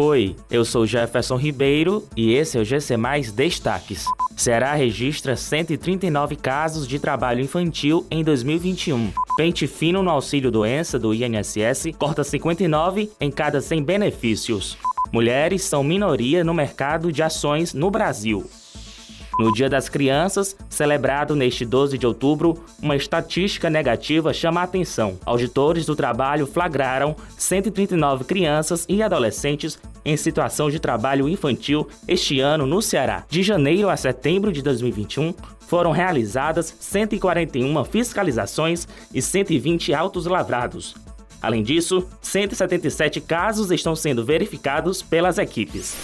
Oi, eu sou Jefferson Ribeiro e esse é o GC Mais Destaques. Ceará registra 139 casos de trabalho infantil em 2021. Pente fino no auxílio doença do INSS corta 59 em cada 100 benefícios. Mulheres são minoria no mercado de ações no Brasil. No Dia das Crianças, celebrado neste 12 de outubro, uma estatística negativa chama a atenção. Auditores do trabalho flagraram 139 crianças e adolescentes em situação de trabalho infantil este ano no Ceará. De janeiro a setembro de 2021, foram realizadas 141 fiscalizações e 120 autos lavrados. Além disso, 177 casos estão sendo verificados pelas equipes.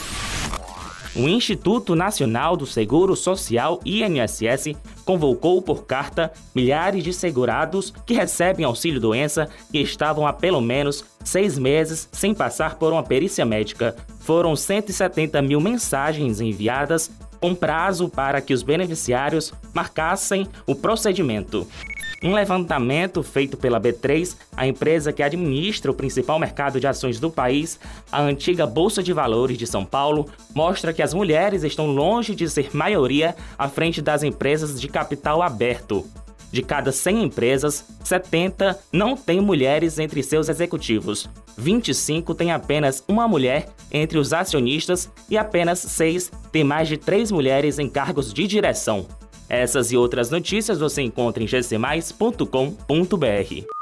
O Instituto Nacional do Seguro Social, INSS, convocou por carta milhares de segurados que recebem auxílio-doença e estavam há pelo menos seis meses sem passar por uma perícia médica. Foram 170 mil mensagens enviadas com prazo para que os beneficiários marcassem o procedimento. Um levantamento feito pela B3, a empresa que administra o principal mercado de ações do país, a antiga Bolsa de Valores de São Paulo, mostra que as mulheres estão longe de ser maioria à frente das empresas de capital aberto. De cada 100 empresas, 70 não têm mulheres entre seus executivos, 25 têm apenas uma mulher entre os acionistas e apenas 6 têm mais de 3 mulheres em cargos de direção. Essas e outras notícias você encontra em gcmais.com.br.